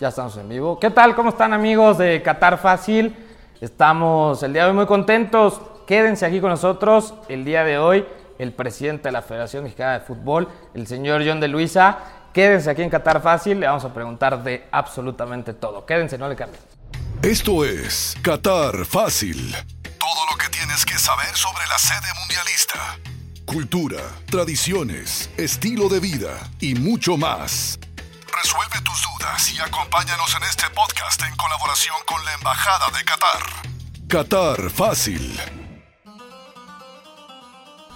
Ya estamos en vivo. ¿Qué tal? ¿Cómo están amigos de Qatar Fácil? Estamos el día de hoy muy contentos. Quédense aquí con nosotros. El día de hoy, el presidente de la Federación Mexicana de Fútbol, el señor John de Luisa. Quédense aquí en Qatar Fácil. Le vamos a preguntar de absolutamente todo. Quédense, no le cambien. Esto es Qatar Fácil. Todo lo que tienes que saber sobre la sede mundialista. Cultura, tradiciones, estilo de vida y mucho más. Resuelve tus dudas y acompáñanos en este podcast en colaboración con la Embajada de Qatar. Qatar Fácil.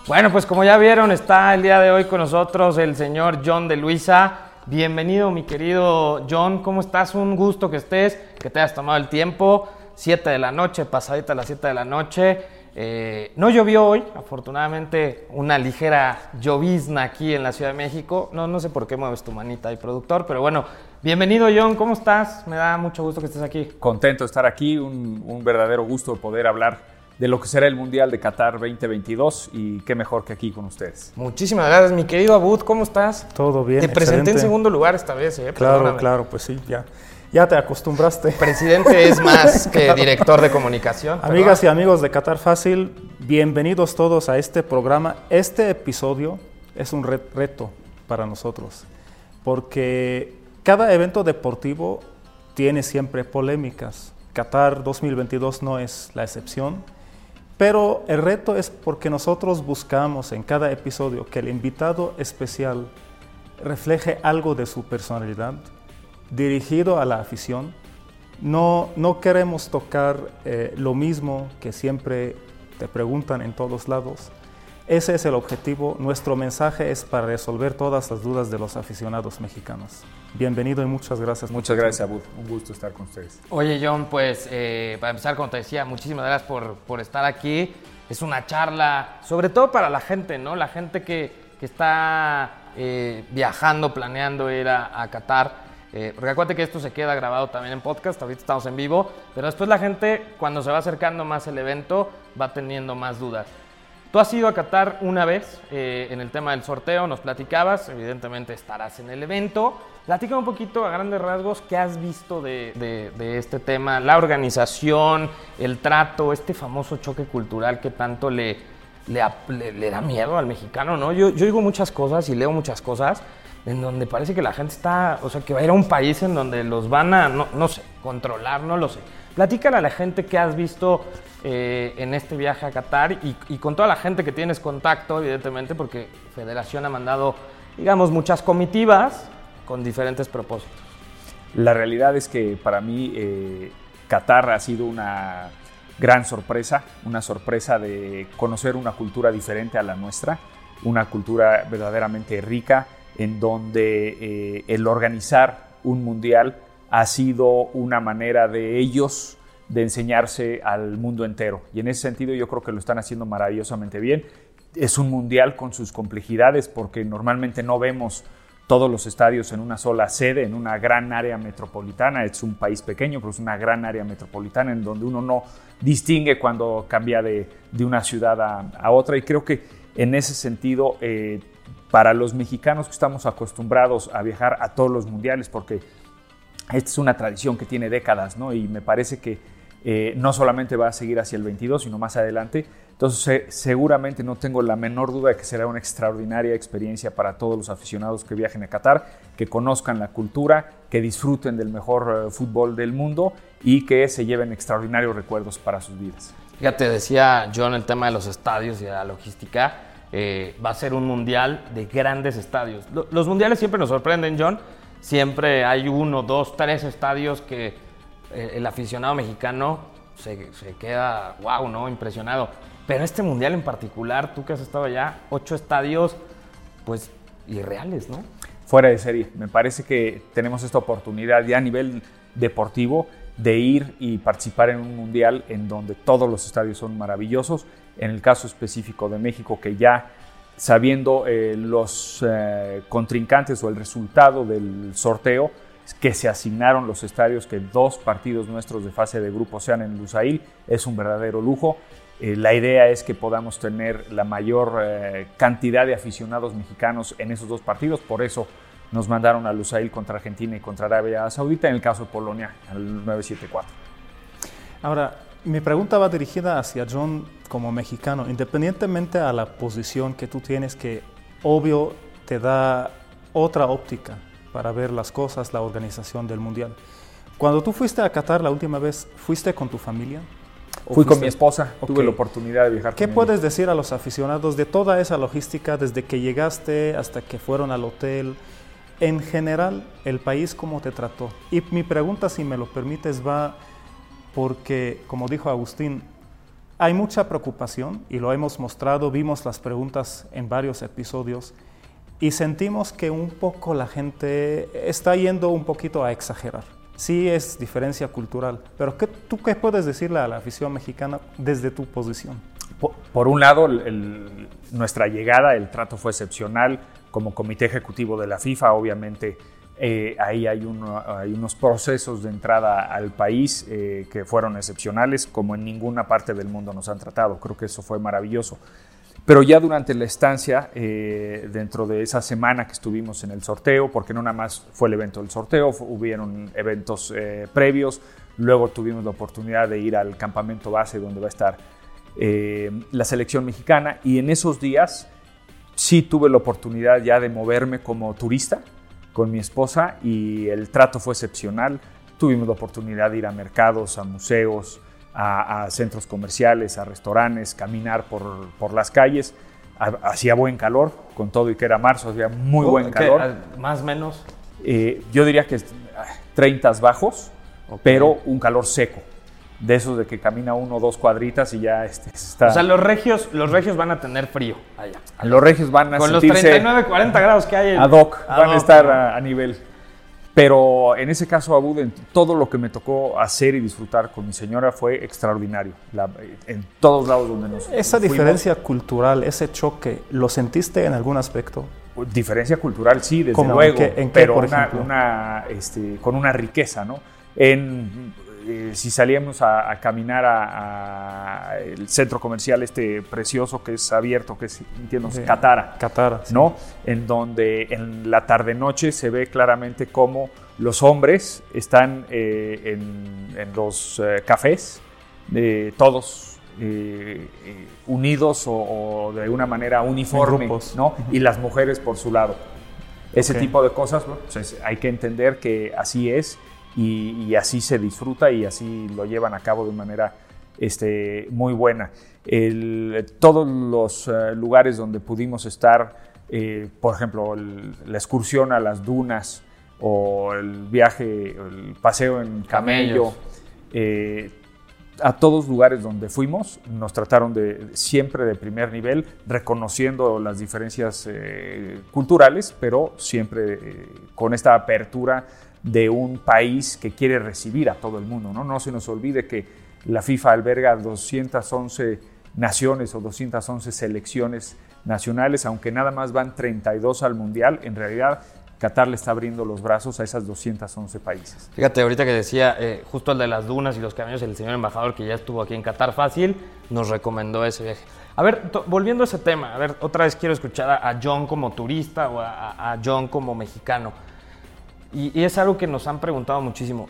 Bueno, pues como ya vieron, está el día de hoy con nosotros el señor John de Luisa. Bienvenido, mi querido John. ¿Cómo estás? Un gusto que estés, que te hayas tomado el tiempo. 7 de la noche, pasadita a las 7 de la noche. Eh, no llovió hoy, afortunadamente una ligera llovizna aquí en la Ciudad de México. No, no sé por qué mueves tu manita ahí, productor, pero bueno, bienvenido John, ¿cómo estás? Me da mucho gusto que estés aquí. Contento de estar aquí, un, un verdadero gusto poder hablar de lo que será el Mundial de Qatar 2022 y qué mejor que aquí con ustedes. Muchísimas gracias, mi querido Abud, ¿cómo estás? Todo bien. Te presenté en segundo lugar esta vez, ¿eh? Claro, Perdóname. claro, pues sí, ya. Ya te acostumbraste. Presidente es más que director de comunicación. Amigas y amigos de Qatar Fácil, bienvenidos todos a este programa. Este episodio es un re- reto para nosotros, porque cada evento deportivo tiene siempre polémicas. Qatar 2022 no es la excepción, pero el reto es porque nosotros buscamos en cada episodio que el invitado especial refleje algo de su personalidad dirigido a la afición. No, no queremos tocar eh, lo mismo que siempre te preguntan en todos lados. Ese es el objetivo. Nuestro mensaje es para resolver todas las dudas de los aficionados mexicanos. Bienvenido y muchas gracias. Muchas gracias, Abud. Un gusto estar con ustedes. Oye, John, pues eh, para empezar, como te decía, muchísimas gracias por, por estar aquí. Es una charla, sobre todo para la gente, ¿no? La gente que, que está eh, viajando, planeando ir a, a Qatar. Eh, porque acuérdate que esto se queda grabado también en podcast, ahorita estamos en vivo, pero después la gente, cuando se va acercando más el evento, va teniendo más dudas. Tú has ido a Qatar una vez eh, en el tema del sorteo, nos platicabas, evidentemente estarás en el evento. Platica un poquito a grandes rasgos qué has visto de, de- de este tema, la organización, el trato, este famoso choque cultural que tanto le, le, le- le da miedo al mexicano, ¿no? Yo, yo oigo muchas cosas y leo muchas cosas en donde parece que la gente está, o sea, que va a ir a un país en donde los van a, no, no sé, controlar, no lo sé. Platícale a la gente qué has visto eh, en este viaje a Qatar y, y con toda la gente que tienes contacto, evidentemente, porque Federación ha mandado, digamos, muchas comitivas con diferentes propósitos. La realidad es que para mí eh, Qatar ha sido una gran sorpresa, una sorpresa de conocer una cultura diferente a la nuestra, una cultura verdaderamente rica, en donde eh, el organizar un mundial ha sido una manera de ellos de enseñarse al mundo entero. Y en ese sentido yo creo que lo están haciendo maravillosamente bien. Es un mundial con sus complejidades porque normalmente no vemos todos los estadios en una sola sede, en una gran área metropolitana. Es un país pequeño, pero es una gran área metropolitana en donde uno no distingue cuando cambia de, de una ciudad a, a otra. Y creo que en ese sentido, eh, para los mexicanos que estamos acostumbrados a viajar a todos los mundiales, porque esta es una tradición que tiene décadas, ¿no? Y me parece que eh, no solamente va a seguir hacia el 22, sino más adelante. Entonces, eh, seguramente no tengo la menor duda de que será una extraordinaria experiencia para todos los aficionados que viajen a Qatar, que conozcan la cultura, que disfruten del mejor eh, fútbol del mundo y que se lleven extraordinarios recuerdos para sus vidas. Fíjate, decía John el tema de los estadios y de la logística. Eh, va a ser un mundial de grandes estadios. Lo- Los mundiales siempre nos sorprenden, John. Siempre hay uno, dos, tres estadios que eh, el aficionado mexicano se, se queda, wow, ¿no? Impresionado. Pero este mundial en particular, tú que has estado allá, ocho estadios, pues irreales, ¿no? fuera de serie. Me parece que tenemos esta oportunidad ya a nivel deportivo de ir y participar en un mundial en donde todos los estadios son maravillosos. En el caso específico de México, que ya sabiendo eh, los eh, contrincantes o el resultado del sorteo, que se asignaron los estadios, que dos partidos nuestros de fase de grupo sean en Lusail, es un verdadero lujo. Eh, la idea es que podamos tener la mayor cantidad de aficionados mexicanos en esos dos partidos, por eso nos mandaron a Lusail contra Argentina y contra Arabia Saudita, en el caso de Polonia, al 974. Ahora, mi pregunta va dirigida hacia John como mexicano, independientemente a la posición que tú tienes, que obvio te da otra óptica para ver las cosas, la organización del Mundial. Cuando tú fuiste a Qatar la última vez, ¿fuiste con tu familia? Fui con mi esposa, tuve la oportunidad de viajar. ¿Qué puedes decir a los aficionados de toda esa logística, desde que llegaste hasta que fueron al hotel? En general, el país, ¿cómo te trató? Y mi pregunta, si me lo permites, va porque, como dijo Agustín, hay mucha preocupación y lo hemos mostrado, vimos las preguntas en varios episodios y sentimos que un poco la gente está yendo un poquito a exagerar. Sí es diferencia cultural, pero ¿qué, ¿tú qué puedes decirle a la afición mexicana desde tu posición? Por, un lado, nuestra llegada, el trato fue excepcional, como comité ejecutivo de la FIFA, obviamente eh, ahí hay, hay, unos procesos de entrada al país eh, que fueron excepcionales, como en ninguna parte del mundo nos han tratado. Creo que eso fue maravilloso. Pero ya durante la estancia, eh, dentro de esa semana que estuvimos en el sorteo, porque no nada más fue el evento del sorteo, hubieron eventos previos, luego tuvimos la oportunidad de ir al campamento base donde va a estar la selección mexicana y en esos días sí tuve la oportunidad ya de moverme como turista con mi esposa y el trato fue excepcional. Tuvimos la oportunidad de ir a mercados, a museos, a, centros comerciales, a restaurantes, caminar por, por las calles. Hacía buen calor, con todo y que era marzo, hacía muy buen calor. ¿Más o menos? Eh, yo diría que 30 bajos, pero un calor seco de esos de que camina uno o dos cuadritas y ya este, está. O sea, los regios, los regios van a tener frío allá. Los regios van a Con los 39, 40 grados que hay. En, ad hoc, van a estar a, nivel. Pero en ese caso, Abud, todo lo que me tocó hacer y disfrutar con mi señora fue extraordinario. en todos lados donde nos Esa diferencia cultural, ese choque, ¿lo sentiste en algún aspecto? Diferencia cultural, sí, desde luego. ¿En qué, pero por una, este, con una riqueza, ¿no? En eh, si salíamos a, caminar al centro comercial este precioso que es abierto, que es, entiendo, Catara. Catara. ¿No? En donde en la tarde-noche se ve claramente cómo los hombres están eh, en, los eh, cafés, todos unidos o, de una manera uniforme, ¿no? Y las mujeres por su lado. Ese tipo de cosas, pues, hay que entender que así es y, así se disfruta y así lo llevan a cabo de manera este, muy buena. todos los eh, lugares donde pudimos estar, eh, por ejemplo, la excursión a las dunas o el viaje, el paseo en camello, eh, a todos lugares donde fuimos nos trataron de siempre de primer nivel, reconociendo las diferencias culturales, pero siempre con esta apertura de un país que quiere recibir a todo el mundo. No, no se nos olvide que la FIFA alberga 211 naciones o 211 selecciones nacionales, aunque nada más van 32 al Mundial, en realidad Qatar le está abriendo los brazos a esas 211 países. Fíjate, ahorita que decía eh, justo el de las dunas y los caminos, el señor embajador que ya estuvo aquí en Qatar fácil, nos recomendó ese viaje. A ver, volviendo a ese tema, a ver, otra vez quiero escuchar a, John como turista o a John como mexicano. Y, es algo que nos han preguntado muchísimo.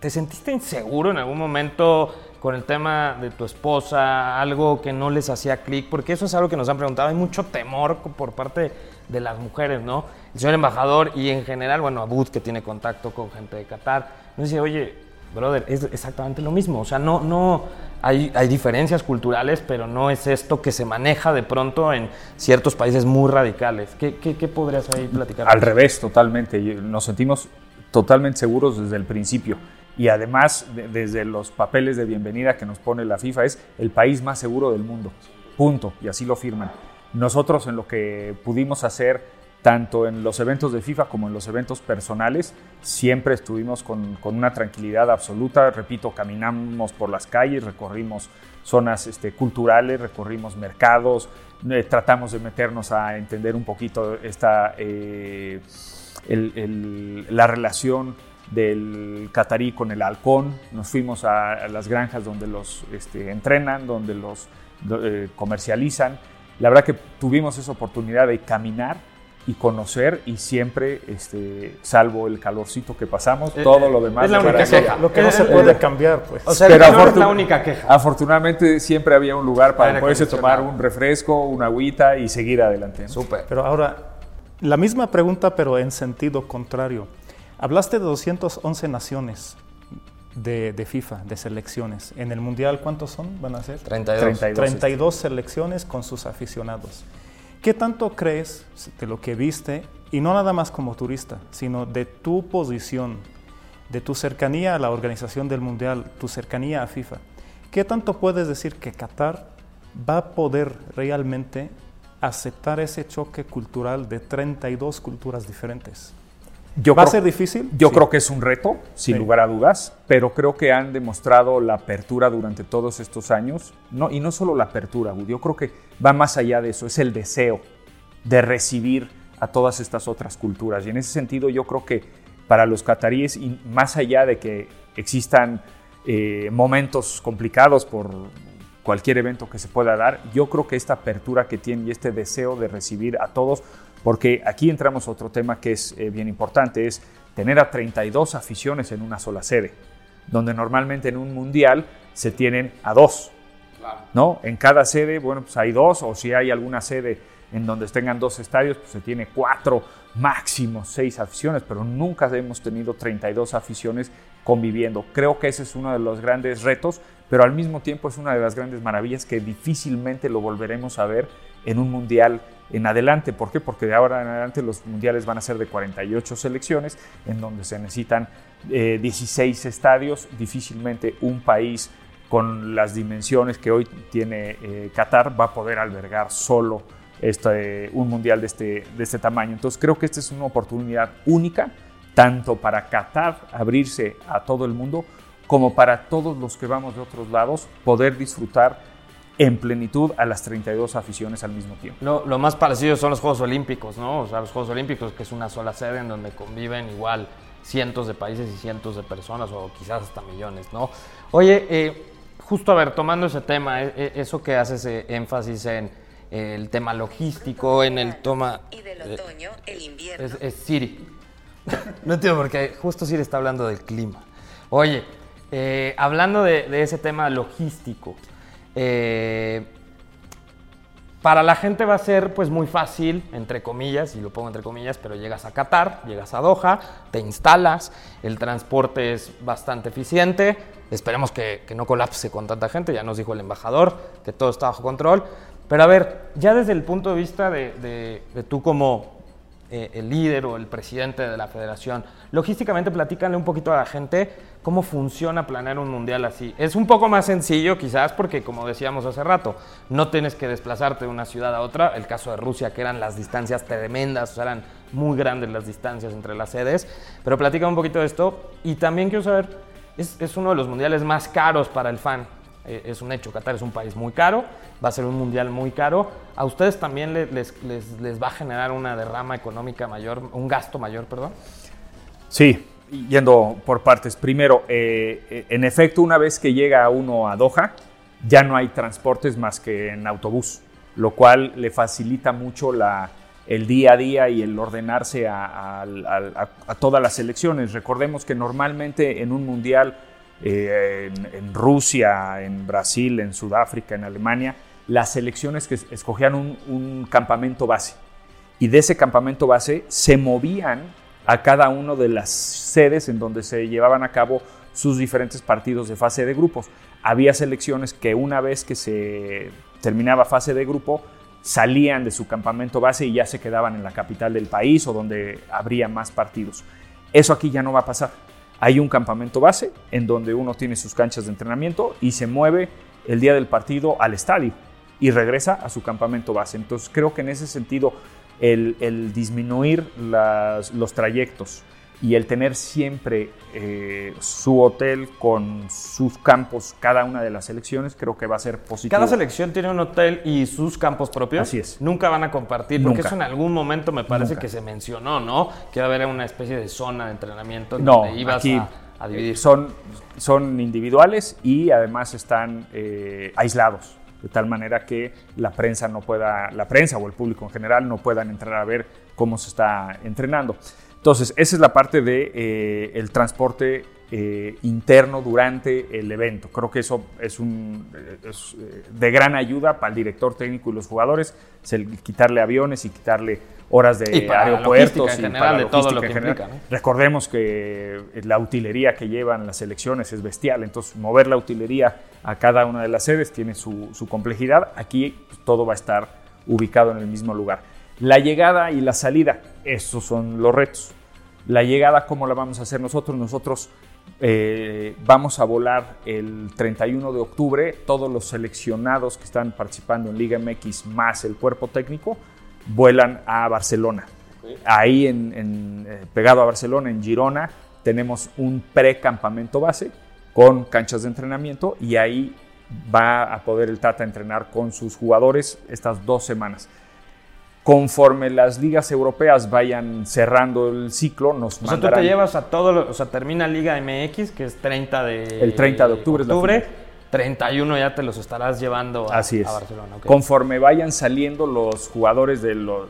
¿Te sentiste inseguro en algún momento con el tema de tu esposa? Algo que no les hacía clic, porque eso es algo que nos han preguntado. Hay mucho temor por parte de las mujeres, ¿no? El señor embajador y en general, bueno, Abud, que tiene contacto con gente de Qatar, nos dice, oye, brother, es exactamente lo mismo. O sea, no, no, hay, hay, diferencias culturales, pero no es esto que se maneja de pronto en ciertos países muy radicales. ¿Qué, qué, qué podrías ahí platicar? Al revés, totalmente. Nos sentimos totalmente seguros desde el principio. Y además, desde los papeles de bienvenida que nos pone la FIFA, es el país más seguro del mundo. Punto. Y así lo firman. Nosotros en lo que pudimos hacer tanto en los eventos de FIFA como en los eventos personales, siempre estuvimos con, una tranquilidad absoluta. Repito, caminamos por las calles, recorrimos zonas este, culturales, recorrimos mercados, eh, tratamos de meternos a entender un poquito esta, eh, la relación del catarí con el halcón. Nos fuimos a, las granjas donde los este, entrenan, donde los eh, comercializan. La verdad que tuvimos esa oportunidad de caminar y conocer y siempre, este, salvo el calorcito que pasamos, todo lo demás es la única queja. Lo que no se Eh, puede eh, cambiar, pues. O sea, Pero el calor es la única queja. Afortunadamente siempre había un lugar para Aire poderse tomar un refresco, una agüita y seguir adelante. Súper. Pero ahora, la misma pregunta, pero en sentido contrario. Hablaste de 211 naciones de, de FIFA, de selecciones. En el Mundial, ¿cuántos son? ¿Van a ser? 32. 32. 32 selecciones con sus aficionados. ¿Qué tanto crees de lo que viste, y no nada más como turista, sino de tu posición, de tu cercanía a la organización del Mundial, tu cercanía a FIFA? ¿Qué tanto puedes decir que Qatar va a poder realmente aceptar ese choque cultural de 32 culturas diferentes? Yo ¿Va a creo- ser difícil? Yo Sí. creo que es un reto, sin Sí. lugar a dudas, pero creo que han demostrado la apertura durante todos estos años. No, y no solo la apertura, yo creo que va más allá de eso, es el deseo de recibir a todas estas otras culturas. Y en ese sentido yo creo que para los cataríes, y más allá de que existan eh, momentos complicados por cualquier evento que se pueda dar, yo creo que esta apertura que tienen y este deseo de recibir a todos, porque aquí entramos a otro tema que es eh, bien importante, es tener a 32 aficiones en una sola sede, donde normalmente en un mundial se tienen a dos, ¿no? En cada sede, bueno, pues hay dos, o si hay alguna sede en donde tengan dos estadios, pues se tiene cuatro, máximo seis aficiones, pero nunca hemos tenido 32 aficiones conviviendo. Creo que ese es uno de los grandes retos, pero al mismo tiempo es una de las grandes maravillas que difícilmente lo volveremos a ver en un mundial en adelante. ¿Por qué? Porque de ahora en adelante los mundiales van a ser de 48 selecciones, en donde se necesitan eh, 16 estadios, difícilmente un país con las dimensiones que hoy tiene eh, Qatar va a poder albergar solo este, un mundial de este, de este tamaño. Entonces creo que esta es una oportunidad única, tanto para Qatar abrirse a todo el mundo, como para todos los que vamos de otros lados poder disfrutar en plenitud a las 32 aficiones al mismo tiempo. Lo, lo más parecido son los Juegos Olímpicos, ¿no? O sea, los Juegos Olímpicos, que es una sola sede en donde conviven igual cientos de países y cientos de personas, o quizás hasta millones, ¿no? Oye, eh, justo a ver, tomando ese tema, eh, eh, eso que haces eh, énfasis en eh, el tema logístico, en el toma... Y del eh, otoño, el invierno. es, es Siri. No entiendo porque justo Siri está hablando del clima. Oye, eh, hablando de, de ese tema logístico, eh, para la gente va a ser pues muy fácil, entre comillas, y lo pongo entre comillas, pero llegas a Qatar, llegas a Doha, te instalas, el transporte es bastante eficiente, esperemos que, no colapse con tanta gente, ya nos dijo el embajador que todo está bajo control, pero a ver, ya desde el punto de vista de, de- de tú como eh, el líder o el presidente de la federación, logísticamente platícanle un poquito a la gente cómo funciona planear un mundial así. Es un poco más sencillo quizás porque, como decíamos hace rato, no tienes que desplazarte de una ciudad a otra. El caso de Rusia, que eran las distancias tremendas, eran muy grandes las distancias entre las sedes. Pero platica un poquito de esto y también quiero saber, es uno de los mundiales más caros para el fan. Eh, es un hecho, Qatar es un país muy caro, va a ser un mundial muy caro. ¿A ustedes también le- les, les- les va a generar una derrama económica mayor, un gasto mayor, perdón? Sí, yendo por partes. Primero, eh, eh, en efecto, una vez que llega uno a Doha, ya no hay transportes más que en autobús, lo cual le facilita mucho la, el día a día y el ordenarse a- a todas las elecciones. Recordemos que normalmente en un mundial eh, en, Rusia, en Brasil, en Sudáfrica, en Alemania, las selecciones que es- escogían un, un campamento base y de ese campamento base se movían a cada una de las sedes en donde se llevaban a cabo sus diferentes partidos de fase de grupos. Había selecciones que una vez que se terminaba fase de grupo salían de su campamento base y ya se quedaban en la capital del país o donde habría más partidos. Eso aquí ya no va a pasar. Hay un campamento base en donde uno tiene sus canchas de entrenamiento y se mueve el día del partido al estadio y regresa a su campamento base. Entonces creo que en ese sentido el, disminuir los trayectos y el tener siempre eh, su hotel con sus campos, cada una de las selecciones, creo que va a ser positivo. Cada selección tiene un hotel y sus campos propios. Así es. Nunca van a compartir, porque Nunca. eso en algún momento me parece Nunca. que se mencionó, ¿no? Que va a haber una especie de zona de entrenamiento en No, donde ibas aquí a, a dividir. son, son individuales y además están eh, aislados, de tal manera que la prensa no pueda, la prensa o el público en general no puedan entrar a ver cómo se está entrenando. Entonces, esa es la parte de eh, el transporte eh, interno durante el evento. Creo que eso es, un, es eh, de gran ayuda para el director técnico y los jugadores, es el quitarle aviones y quitarle horas de Y para la aeropuertos y general para de todo lo que en general. implica, ¿no? Recordemos que la utilería que llevan las selecciones es bestial, entonces mover la utilería a cada una de las sedes tiene su, su complejidad. Aquí pues, todo va a estar ubicado en el mismo lugar. La llegada y la salida, esos son los retos. La llegada, ¿cómo la vamos a hacer nosotros? Nosotros eh, vamos a volar el 31 de octubre. Todos los seleccionados que están participando en Liga MX más el cuerpo técnico vuelan a Barcelona. Ahí, en, en, eh, pegado a Barcelona, en Girona, tenemos un pre-campamento base con canchas de entrenamiento y ahí va a poder el Tata entrenar con sus jugadores estas dos semanas. Conforme las ligas europeas vayan cerrando el ciclo, nos O sea, tú te llevas a todo, lo- o sea, termina Liga MX, que es 30 de... El 30 de octubre es la final. 31 ya te los estarás llevando a, Así es. a Barcelona. Conforme vayan saliendo los jugadores de los.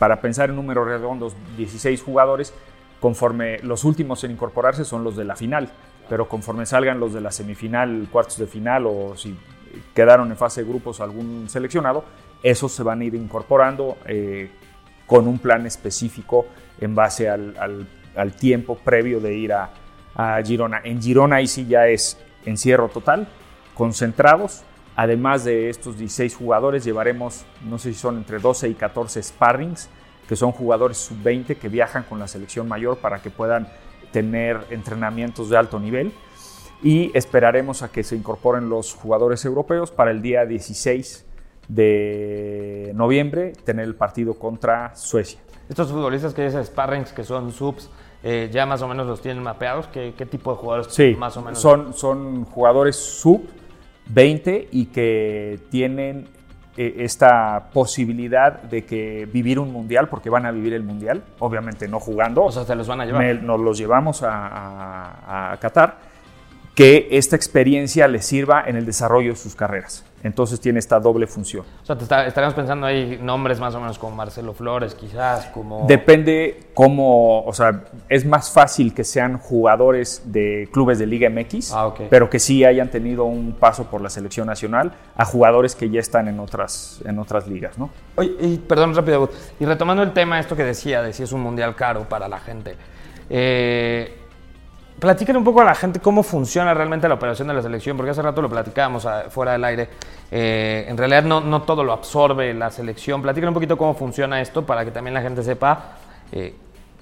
Para pensar en números redondos, 16 jugadores, conforme los últimos en incorporarse son los de la final. Pero conforme salgan los de la semifinal, cuartos de final o si quedaron en fase de grupos algún seleccionado, esos se van a ir incorporando eh, con un plan específico en base al, tiempo previo de ir a, a Girona. En Girona ahí sí ya es encierro total, concentrados. Además de estos 16 jugadores, llevaremos, no sé si son entre 12 y 14 sparrings, que son jugadores sub-20 que viajan con la selección mayor para que puedan tener entrenamientos de alto nivel. Y esperaremos a que se incorporen los jugadores europeos para el día 16 de noviembre tener el partido contra Suecia. Estos futbolistas que dices Sparrings, que son subs, eh, ya más o menos los tienen mapeados. ¿Qué, qué tipo de jugadores Sí, más o menos? son, son jugadores sub 20 y que tienen eh, esta posibilidad de que vivir un mundial, porque van a vivir el mundial, obviamente no jugando, O sea, se los van a llevar. me- nos los llevamos a, a- a Qatar, que esta experiencia les sirva en el desarrollo de sus carreras. Entonces tiene esta doble función. O sea, te está- estaremos pensando ahí nombres más o menos como Marcelo Flores, quizás, como... Depende cómo, o sea, es más fácil que sean jugadores de clubes de Liga MX, Ah, pero que sí hayan tenido un paso por la selección nacional, a jugadores que ya están en otras, en otras ligas, ¿no? Oye, y perdón, rápido, y retomando el tema, esto que decía, de si es un mundial caro para la gente. Eh, platiquen un poco a la gente cómo funciona realmente la operación de la selección, porque hace rato lo platicábamos ah, fuera del aire. Eh, en realidad no, no todo lo absorbe la selección. Platiquen un poquito cómo funciona esto para que también la gente sepa, eh,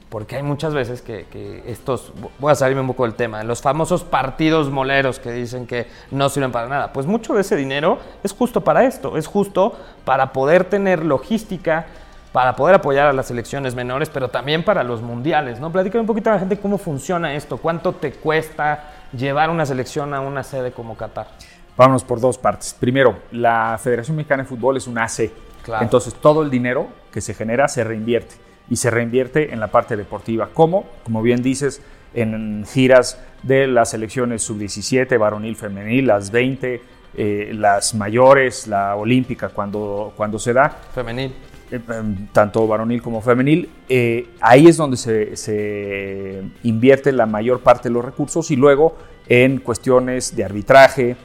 porque hay muchas veces que, que estos, voy a salirme un poco del tema, los famosos partidos moleros que dicen que no sirven para nada. Pues mucho de ese dinero es justo para esto, es justo para poder tener logística, para poder apoyar a las selecciones menores, pero también para los mundiales, ¿no? Platícame un poquito a la gente cómo funciona esto, cuánto te cuesta llevar una selección a una sede como Qatar. Vámonos por dos partes. Primero, la Federación Mexicana de Fútbol es una AC. Claro. Entonces, todo el dinero que se genera se reinvierte. Y se reinvierte en la parte deportiva. ¿Cómo? Como bien dices, en giras de las selecciones sub-17, varonil, femenil, las 20, eh, las mayores, la olímpica cuando, cuando se da. Femenil. Eh, em, tanto varonil como femenil, eh, ahí es donde se, se invierte la mayor parte de los recursos y luego en cuestiones de arbitraje,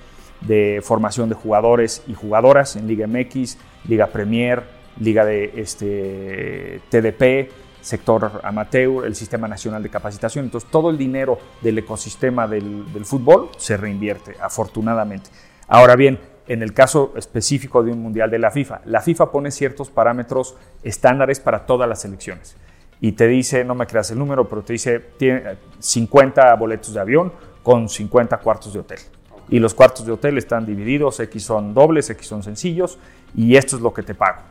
de formación de jugadores y jugadoras en Liga MX, Liga Premier, Liga de este, TDP, sector amateur, el Sistema Nacional de Capacitación. Entonces todo el dinero del ecosistema del, del fútbol se reinvierte, afortunadamente. Ahora bien, en el caso específico de un mundial de la FIFA, la FIFA pone ciertos parámetros estándares para todas las selecciones. Y te dice, no me creas el número, pero te dice, tiene 50 boletos de avión con 50 cuartos de hotel. Y los cuartos de hotel están divididos, X son dobles, X son sencillos, y esto es lo que te pago.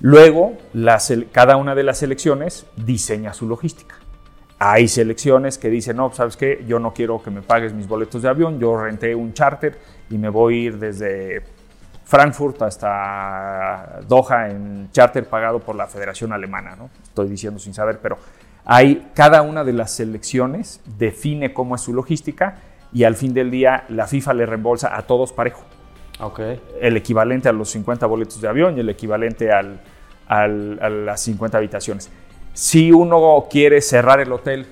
Luego, cada una de las selecciones diseña su logística. Hay selecciones que dicen, no, ¿sabes qué? Yo no quiero que me pagues mis boletos de avión, yo renté un charter y me voy a ir desde Frankfurt hasta Doha en charter pagado por la Federación Alemana, ¿no? Estoy diciendo sin saber, pero hay cada una de las selecciones define cómo es su logística y al fin del día la FIFA le reembolsa a todos parejo Ok. el equivalente a los 50 boletos de avión y el equivalente al, a las 50 habitaciones. Si uno quiere cerrar el hotel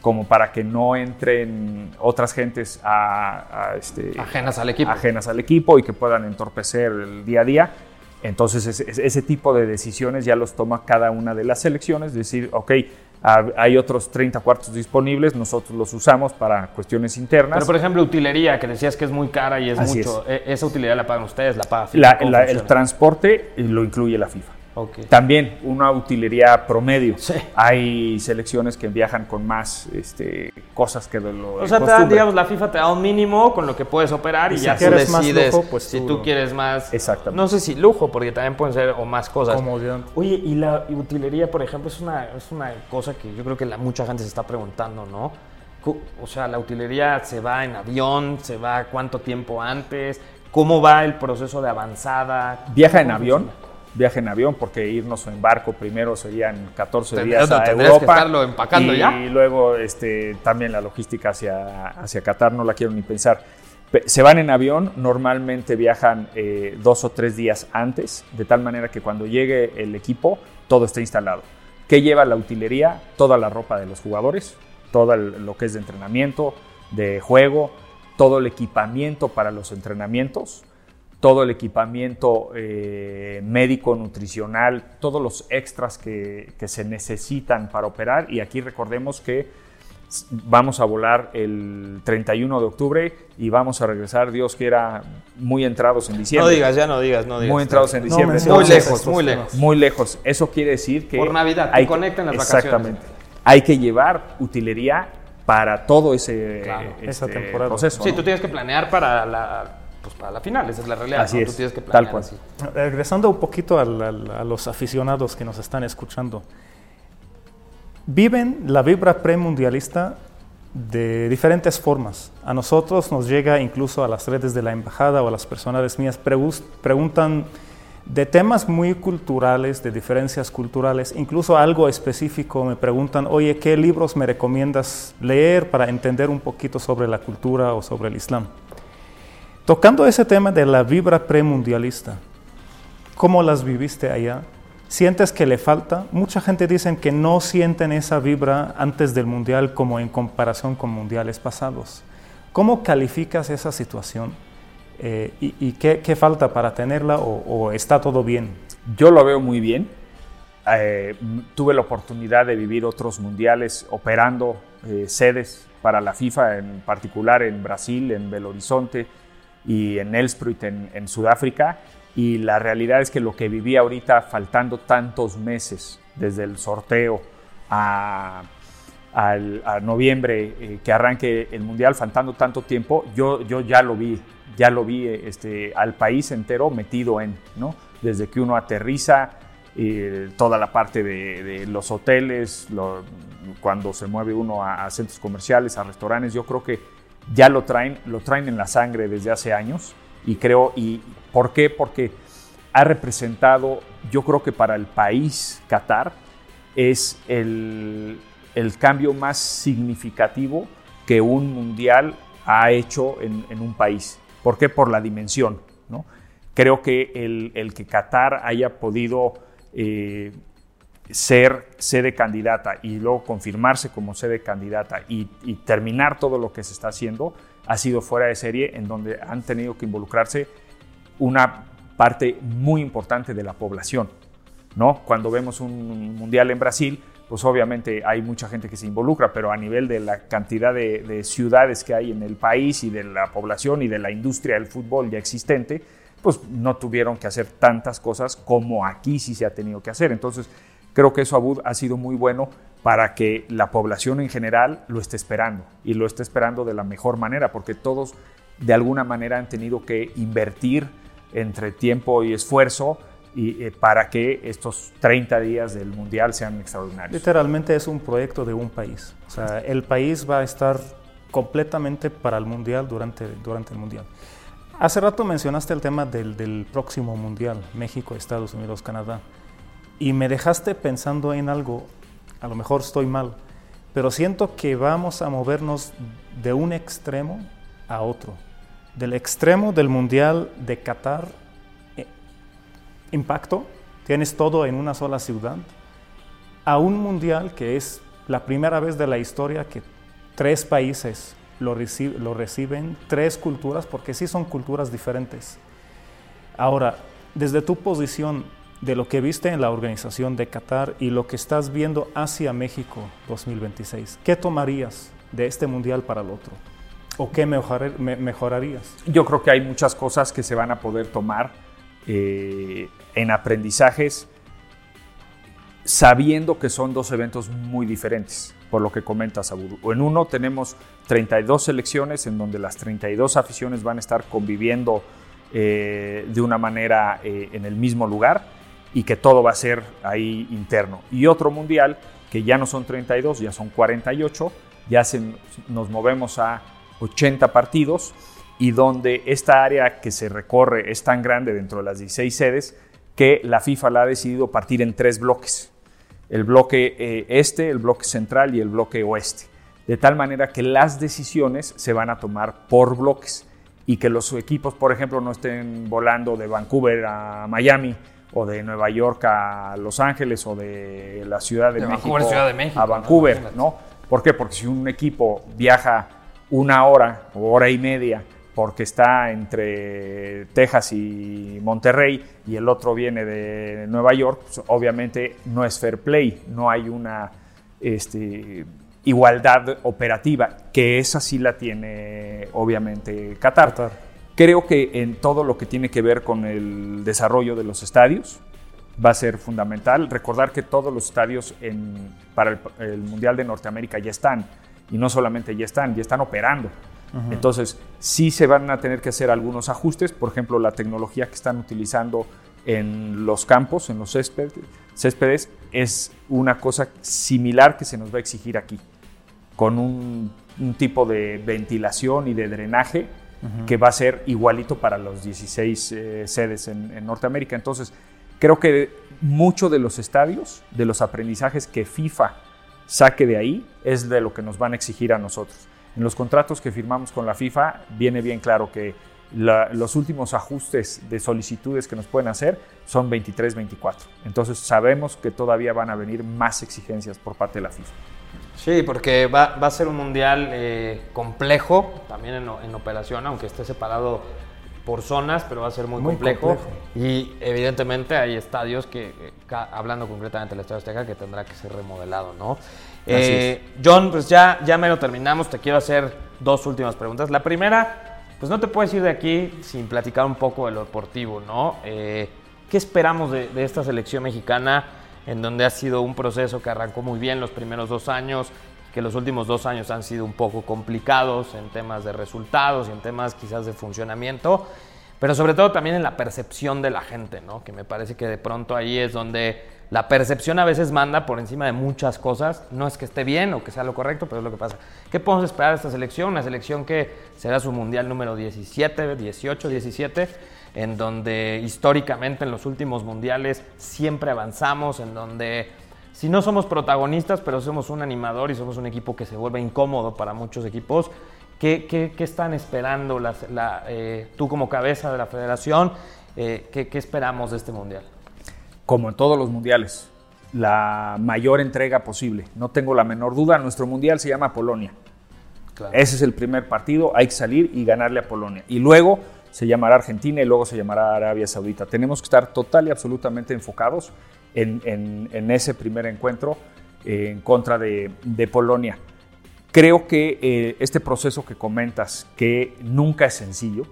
como para que no entren otras gentes a, este, ajenas al equipo. Ajenas al equipo y que puedan entorpecer el día a día. Entonces ese, tipo de decisiones ya los toma cada una de las selecciones, decir, ok, hay otros 30 cuartos disponibles, nosotros los usamos para cuestiones internas. Pero por ejemplo, utilería, que decías que es muy cara y es mucho, e, ¿esa utilidad la pagan ustedes, la paga FIFA? el transporte lo incluye la FIFA. También una utilería promedio. Hay selecciones que viajan con más este, cosas que de lo O sea, digamos, la FIFA te da un mínimo con lo que puedes operar y, ya tú decides lujo, pues si tú, quieres más. Exactamente. No sé si lujo, porque también pueden ser o más cosas. Oye, y la utilería, por ejemplo, es una, es una cosa que yo creo que la, mucha gente se está preguntando, ¿no? O sea, la utilería se va en avión, se va cuánto tiempo antes, cómo va el proceso de avanzada. Viaja en avión viaje en avión, porque irnos en barco primero serían 14 días a Europa. Que estarlo empacando y, ya. Y luego este, también la logística hacia, hacia Qatar, no la quiero ni pensar. Se van en avión, normalmente viajan eh, dos o tres días antes, de tal manera que cuando llegue el equipo, todo esté instalado. ¿Qué lleva la utilería? Toda la ropa de los jugadores, todo lo que es de entrenamiento, de juego, todo el equipamiento para los entrenamientos todo el equipamiento eh, médico, nutricional, todos los extras que, se necesitan para operar. Y aquí recordemos que vamos a volar el 31 de octubre y vamos a regresar, Dios quiera, muy entrados en diciembre. No digas, ya no digas, no digas. Muy entrados en diciembre. muy lejos, muy lejos. Muy lejos. Eso quiere decir que... Por Navidad, hay, conectan las vacaciones. Exactamente. Hay que llevar utilería para todo ese este, proceso. Sí, tú tienes que planear para la para la final, esa es la realidad. Así es, que tal cual. Regresando un poquito a los aficionados que nos están escuchando, viven la vibra premundialista de diferentes formas. A nosotros nos llega incluso a las redes de la embajada o a las personas mías, preguntan de temas muy culturales, de diferencias culturales, incluso algo específico, me preguntan, oye, ¿qué libros me recomiendas leer para entender un poquito sobre la cultura o sobre el Islam? Tocando ese tema de la vibra premundialista, ¿cómo las viviste allá? ¿Sientes que le falta? Mucha gente dice que no sienten esa vibra antes del mundial como en comparación con mundiales pasados. ¿Cómo calificas esa situación? Eh, ¿Y, qué, falta para tenerla o, está todo bien? Yo lo veo muy bien. Eh, tuve la oportunidad de vivir otros mundiales operando eh, sedes para la FIFA, en particular en Brasil, en Belo Horizonte, y en Elspruit, en, Sudáfrica. Y la realidad es que lo que viví ahorita, faltando tantos meses desde el sorteo a, noviembre eh, que arranque el Mundial, faltando tanto tiempo, yo, yo ya lo vi, ya lo vi este, al país entero metido en, ¿no? Desde que uno aterriza, eh, toda la parte de, los hoteles, cuando se mueve uno a centros comerciales, a restaurantes, yo creo que ya lo traen, lo traen en la sangre desde hace años y creo, y ¿por qué? Porque ha representado, yo creo que para el país Qatar es el, cambio más significativo que un mundial ha hecho en, un país. ¿Por qué? Por la dimensión. ¿no? Creo que el, que Qatar haya podido eh, ser sede candidata y luego confirmarse como sede candidata y, terminar todo lo que se está haciendo ha sido fuera de serie en donde han tenido que involucrarse una parte muy importante de la población. ¿no? Cuando vemos un mundial en Brasil, pues obviamente hay mucha gente que se involucra, pero a nivel de la cantidad de, de ciudades que hay en el país y de la población y de la industria del fútbol ya existente, pues no tuvieron que hacer tantas cosas como aquí sí se ha tenido que hacer. Entonces, Creo que eso ha sido muy bueno para que la población en general lo esté esperando y lo esté esperando de la mejor manera, porque todos de alguna manera han tenido que invertir entre tiempo y esfuerzo y, eh, para que estos 30 días del Mundial sean extraordinarios. Literalmente es un proyecto de un país. O sea, el país va a estar completamente para el Mundial durante, durante el Mundial. Hace rato mencionaste el tema del, del próximo Mundial, México, Estados Unidos, Canadá y me dejaste pensando en algo, a lo mejor estoy mal, pero siento que vamos a movernos de un extremo a otro. Del extremo del Mundial de Qatar, eh, impacto, tienes todo en una sola ciudad, a un mundial que es la primera vez de la historia que tres países lo, lo reciben, tres culturas, porque sí son culturas diferentes. Ahora, desde tu posición de lo que viste en la organización de Qatar y lo que estás viendo hacia México 2026, ¿qué tomarías de este mundial para el otro? ¿O qué mejorarías? Yo creo que hay muchas cosas que se van a poder tomar eh, en aprendizajes sabiendo que son dos eventos muy diferentes, por lo que comentas, Abudu. En uno tenemos 32 selecciones en donde las 32 aficiones van a estar conviviendo eh, de una manera eh, en el mismo lugar y que todo va a ser ahí interno. Y otro mundial que ya no son 32, ya son 48, ya nos movemos a 80 partidos y donde esta área que se recorre es tan grande dentro de las 16 sedes que la FIFA la ha decidido partir en tres bloques. El bloque eh, este, el bloque central y el bloque oeste. De tal manera que las decisiones se van a tomar por bloques y que los equipos, por ejemplo, no estén volando de Vancouver a Miami o de Nueva York a Los Ángeles o de la Ciudad de, México, Ciudad de México a Vancouver, ¿no? ¿Por qué? Porque si un equipo viaja una hora o hora y media porque está entre Texas y Monterrey y el otro viene de Nueva York, pues obviamente no es fair play, no hay una este, igualdad operativa, que esa sí la tiene obviamente Qatar. Creo que en todo lo que tiene que ver con el desarrollo de los estadios va a ser fundamental. Recordar que todos los estadios para el Mundial de Norteamérica ya están, y no solamente ya están, ya están operando. Entonces, sí se van a tener que hacer algunos ajustes, por ejemplo, la tecnología que están utilizando en los campos, en los céspedes, es una cosa similar que se nos va a exigir aquí, con un, tipo de ventilación y de drenaje que va a ser igualito para los 16 eh, sedes en, Norteamérica. Entonces, creo que mucho de los estadios, de los aprendizajes que FIFA saque de ahí, es de lo que nos van a exigir a nosotros. En los contratos que firmamos con la FIFA viene bien claro que los últimos ajustes de solicitudes que nos pueden hacer son 23-24. Entonces sabemos que todavía van a venir más exigencias por parte de la FIFA. Sí, porque va, a ser un mundial eh, complejo también en, operación, aunque esté separado por zonas, pero va a ser muy, complejo. Y evidentemente hay estadios que, hablando concretamente del Estadio Azteca, que tendrá que ser remodelado, ¿no? Eh, John, pues ya, ya me lo terminamos. Te quiero hacer dos últimas preguntas. La primera, pues no te puedes ir de aquí sin platicar un poco de lo deportivo, ¿no? Eh, ¿Qué esperamos de, esta selección mexicana en donde ha sido un proceso que arrancó muy bien los primeros dos años, que los últimos dos años han sido un poco complicados en temas de resultados y en temas quizás de funcionamiento, pero sobre todo también en la percepción de la gente, ¿no? Que me parece que de pronto ahí es donde la percepción a veces manda por encima de muchas cosas. No es que esté bien o que sea lo correcto, pero es lo que pasa. ¿Qué podemos esperar de esta selección? Una selección que será su mundial número 17, 18, 17, en donde históricamente en los últimos mundiales siempre avanzamos, en donde si no somos protagonistas, pero somos un animador y somos un equipo que se vuelve incómodo para muchos equipos. ¿Qué, qué, qué están esperando eh, tú como cabeza de la federación? Eh, ¿qué, ¿Qué esperamos de este mundial? Como en todos los mundiales, la mayor entrega posible. No tengo la menor duda, nuestro mundial se llama Polonia. Ese es el primer partido, hay que salir y ganarle a Polonia. Y luego se llamará Argentina y luego se llamará Arabia Saudita. Tenemos que estar total y absolutamente enfocados en, ese primer encuentro eh, en contra de, Polonia. Creo que eh, este proceso que comentas, que nunca es sencillo,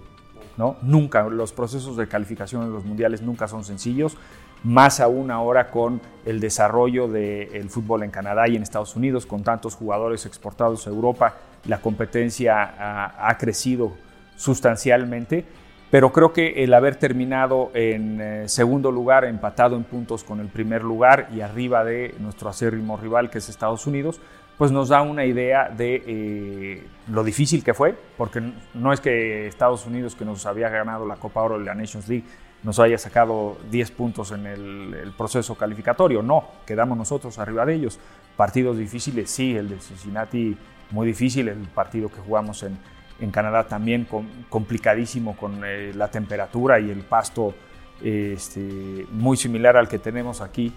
¿no? Nunca, los procesos de calificación en los mundiales nunca son sencillos más aún ahora con el desarrollo del fútbol en Canadá y en Estados Unidos, con tantos jugadores exportados a Europa, la competencia ha, crecido sustancialmente, pero creo que el haber terminado en eh, segundo lugar, empatado en puntos con el primer lugar y arriba de nuestro acérrimo rival que es Estados Unidos, pues nos da una idea de eh, lo difícil que fue, porque no es que Estados Unidos, que nos había ganado la Copa Oro y la Nations League, nos haya sacado 10 puntos en el, proceso calificatorio. No, quedamos nosotros arriba de ellos. Partidos difíciles, sí, el de Cincinnati muy difícil, el partido que jugamos en, Canadá también complicadísimo con eh, la temperatura y el pasto este, muy similar al que tenemos aquí.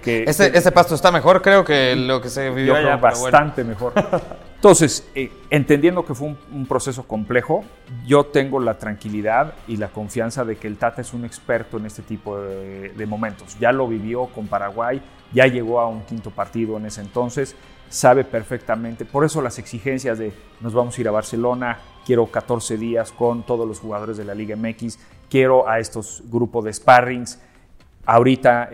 que, ese, pasto está mejor, creo, que lo que se vivió allá. bastante mejor. Entonces, eh, entendiendo que fue un, proceso complejo, yo tengo la tranquilidad y la confianza de que el Tata es un experto en este tipo de, momentos. Ya lo vivió con Paraguay, ya llegó a un quinto partido en ese entonces, sabe perfectamente. Por eso las exigencias de nos vamos a ir a Barcelona, quiero 14 días con todos los jugadores de la Liga MX, quiero a estos grupos de sparrings. Ahorita,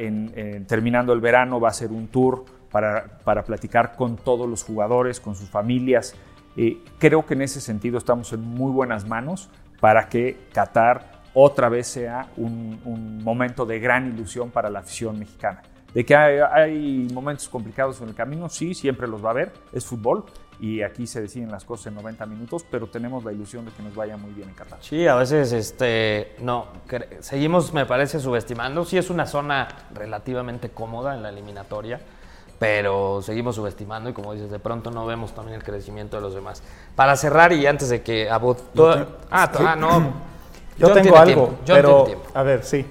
terminando el verano, va a ser un tour para, para platicar con todos los jugadores, con sus familias. Eh, creo que en ese sentido estamos en muy buenas manos para que Qatar otra vez sea un, un momento de gran ilusión para la afición mexicana. De que hay, hay, momentos complicados en el camino, sí, siempre los va a haber, es fútbol, y aquí se deciden las cosas en 90 minutos, pero tenemos la ilusión de que nos vaya muy bien en Qatar. Sí, a veces este, no, seguimos, me parece, subestimando. Sí es una zona relativamente cómoda en la eliminatoria, pero seguimos subestimando y como dices, de pronto no vemos también el crecimiento de los demás. Para cerrar y antes de que Abud... ah, ah, no. Yo, tengo algo, pero a ver, sí.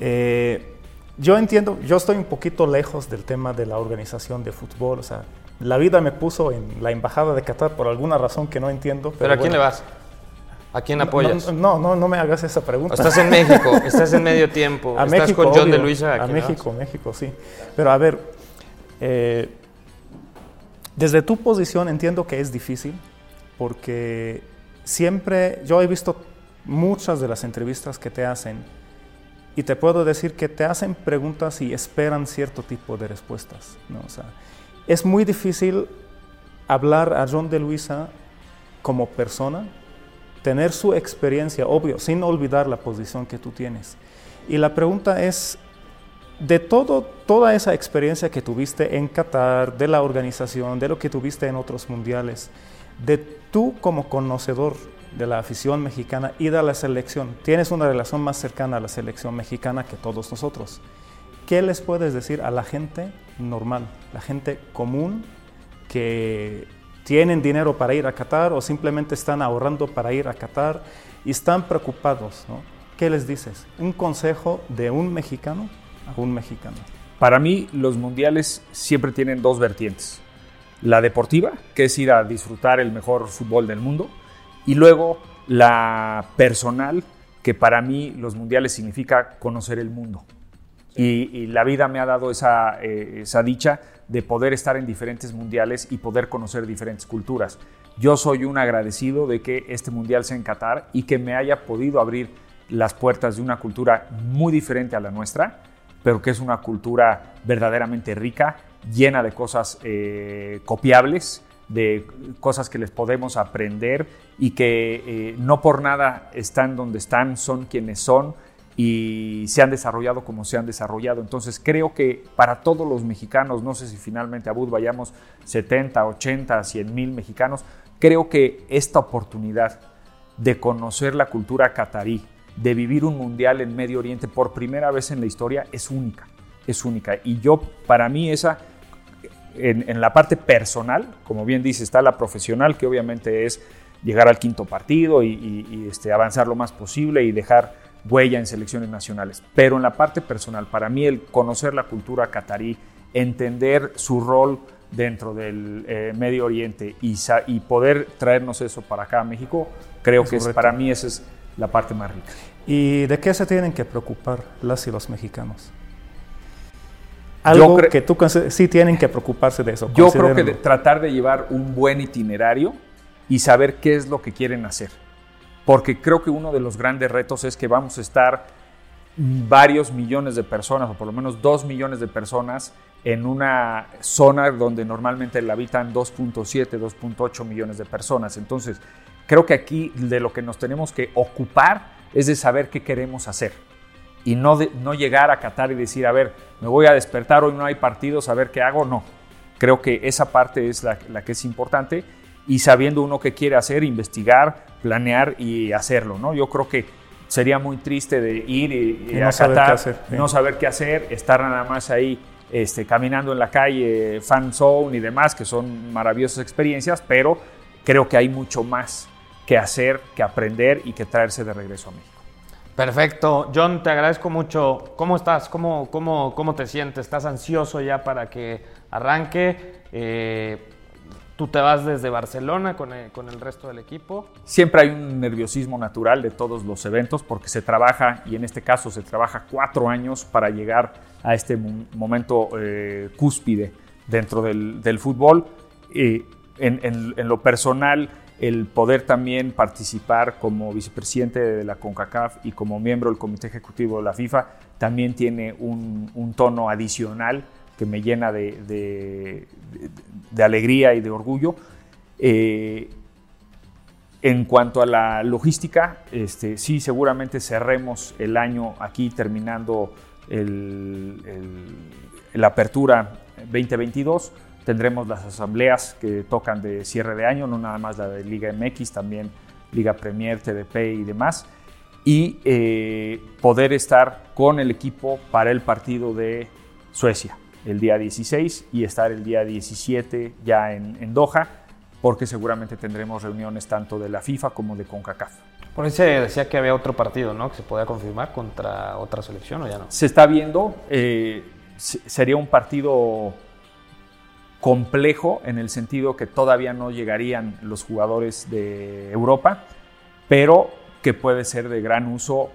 Eh, yo entiendo, yo estoy un poquito lejos del tema de la organización de fútbol, o sea, la vida me puso en la embajada de Qatar por alguna razón que no entiendo. ¿Pero, a quién le vas? ¿A quién apoyas? No, no, no, me hagas esa pregunta. Estás en México, estás en medio tiempo, a estás México, con John de Luisa. ¿a, México, México, sí. Pero a ver, eh, desde tu posición entiendo que es difícil porque siempre, yo he visto muchas de las entrevistas que te hacen y te puedo decir que te hacen preguntas y esperan cierto tipo de respuestas. ¿no? O sea, es muy difícil hablar a John de Luisa como persona, tener su experiencia, obvio, sin olvidar la posición que tú tienes. Y la pregunta es, de todo, toda esa experiencia que tuviste en Qatar, de la organización, de lo que tuviste en otros mundiales, de tú como conocedor de la afición mexicana y de la selección, tienes una relación más cercana a la selección mexicana que todos nosotros. ¿Qué les puedes decir a la gente normal, la gente común que tienen dinero para ir a Qatar o simplemente están ahorrando para ir a Qatar y están preocupados? ¿Qué les dices? Un consejo de un mexicano a un mexicano. Para mí los mundiales siempre tienen dos vertientes. La deportiva, que es ir a disfrutar el mejor fútbol del mundo, y luego la personal, que para mí los mundiales significa conocer el mundo. Y, la vida me ha dado esa, eh, esa dicha de poder estar en diferentes mundiales y poder conocer diferentes culturas. Yo soy un agradecido de que este mundial sea en Qatar y que me haya podido abrir las puertas de una cultura muy diferente a la nuestra, pero que es una cultura verdaderamente rica, llena de cosas eh, copiables, de cosas que les podemos aprender y que eh, no por nada están donde están, son quienes son y se han desarrollado como se han desarrollado. Entonces creo que para todos los mexicanos, no sé si finalmente a Bud vayamos 70, 80, 100 mil mexicanos, creo que esta oportunidad de conocer la cultura catarí, de vivir un mundial en Medio Oriente por primera vez en la historia es única, es única. Y yo, para mí esa, en, la parte personal, como bien dice, está la profesional, que obviamente es llegar al quinto partido y, este, avanzar lo más posible y dejar huella en selecciones nacionales. Pero en la parte personal, para mí el conocer la cultura catarí, entender su rol dentro del eh, Medio Oriente y, y, poder traernos eso para acá a México, creo que es, para mí esa es la parte más rica. ¿Y de qué se tienen que preocupar las y los mexicanos? Algo que tú sí tienen que preocuparse de eso. Yo creo que tratar de llevar un buen itinerario y saber qué es lo que quieren hacer porque creo que uno de los grandes retos es que vamos a estar varios millones de personas, o por lo menos dos millones de personas, en una zona donde normalmente la habitan 2.7, 2.8 millones de personas. Entonces, creo que aquí de lo que nos tenemos que ocupar es de saber qué queremos hacer y no, no llegar a Qatar y decir, a ver, me voy a despertar, hoy no hay partidos, a ver qué hago. No, creo que esa parte es la, la que es importante y sabiendo uno qué quiere hacer, investigar, planear y hacerlo, ¿no? Yo creo que sería muy triste de ir y, no, saber qué hacer, no saber qué hacer, estar nada más ahí este, caminando en la calle, fan zone y demás, que son maravillosas experiencias, pero creo que hay mucho más que hacer, que aprender y que traerse de regreso a México. Perfecto. John, te agradezco mucho. ¿Cómo estás? ¿Cómo, cómo, cómo te sientes? ¿Estás ansioso ya para que arranque? Eh, ¿Tú te vas desde Barcelona con el, con el, resto del equipo? Siempre hay un nerviosismo natural de todos los eventos porque se trabaja, y en este caso se trabaja cuatro años para llegar a este momento eh, cúspide dentro del, del fútbol. Eh, en, en, en lo personal, el poder también participar como vicepresidente de la CONCACAF y como miembro del Comité Ejecutivo de la FIFA también tiene un, tono adicional que me llena de, alegría y de orgullo. Eh, en cuanto a la logística, este, sí, seguramente cerremos el año aquí terminando el, la apertura 2022 Tendremos las asambleas que tocan de cierre de año, no nada más la de Liga MX, también Liga Premier, TDP y demás. Y eh, poder estar con el equipo para el partido de Suecia el día 16 y estar el día 17 ya en, en Doha, porque seguramente tendremos reuniones tanto de la FIFA como de CONCACAF. Por ahí se decía que había otro partido, ¿no? Que se podía confirmar contra otra selección o ya no. Se está viendo. Eh, sería un partido complejo en el sentido que todavía no llegarían los jugadores de Europa, pero que puede ser de gran uso,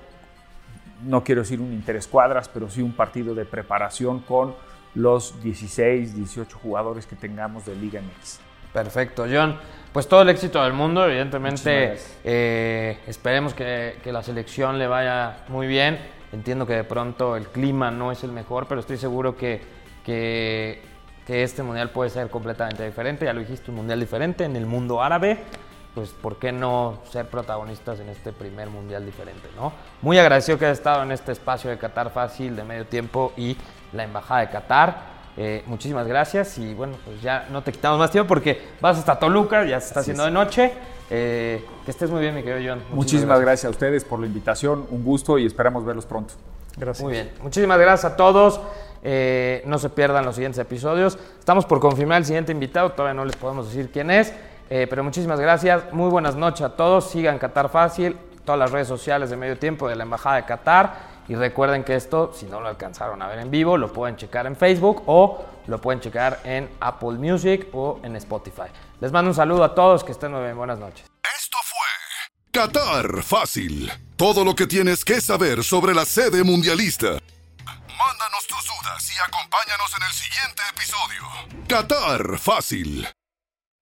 no quiero decir un interescuadras, pero sí un partido de preparación con los 16, 18 jugadores que tengamos de Liga MX. Perfecto, John. Pues todo el éxito del mundo, evidentemente eh, esperemos que, que la selección le vaya muy bien. Entiendo que de pronto el clima no es el mejor, pero estoy seguro que, que que este mundial puede ser completamente diferente. Ya lo dijiste, un mundial diferente en el mundo árabe. Pues, ¿por qué no ser protagonistas en este primer mundial diferente? ¿no? Muy agradecido que hayas estado en este espacio de Qatar Fácil de medio tiempo y la Embajada de Qatar. Eh, muchísimas gracias y bueno, pues ya no te quitamos más tiempo porque vas hasta Toluca, ya se está Así haciendo es. de noche. Eh, que estés muy bien, mi querido John. Muchísimas, Muchísimas gracias. gracias a ustedes por la invitación, un gusto y esperamos verlos pronto. Gracias. Muy bien, muchísimas gracias a todos. Eh, no se pierdan los siguientes episodios. Estamos por confirmar el siguiente invitado, todavía no les podemos decir quién es, eh, pero muchísimas gracias. Muy buenas noches a todos. Sigan Qatar Fácil, todas las redes sociales de medio tiempo de la Embajada de Qatar. Y recuerden que esto, si no lo alcanzaron a ver en vivo, lo pueden checar en Facebook o lo pueden checar en Apple Music o en Spotify. Les mando un saludo a todos, que estén muy bien. Buenas noches. Esto fue Qatar Fácil. Todo lo que tienes que saber sobre la sede mundialista. Mándanos tus dudas y acompáñanos en el siguiente episodio. Qatar Fácil.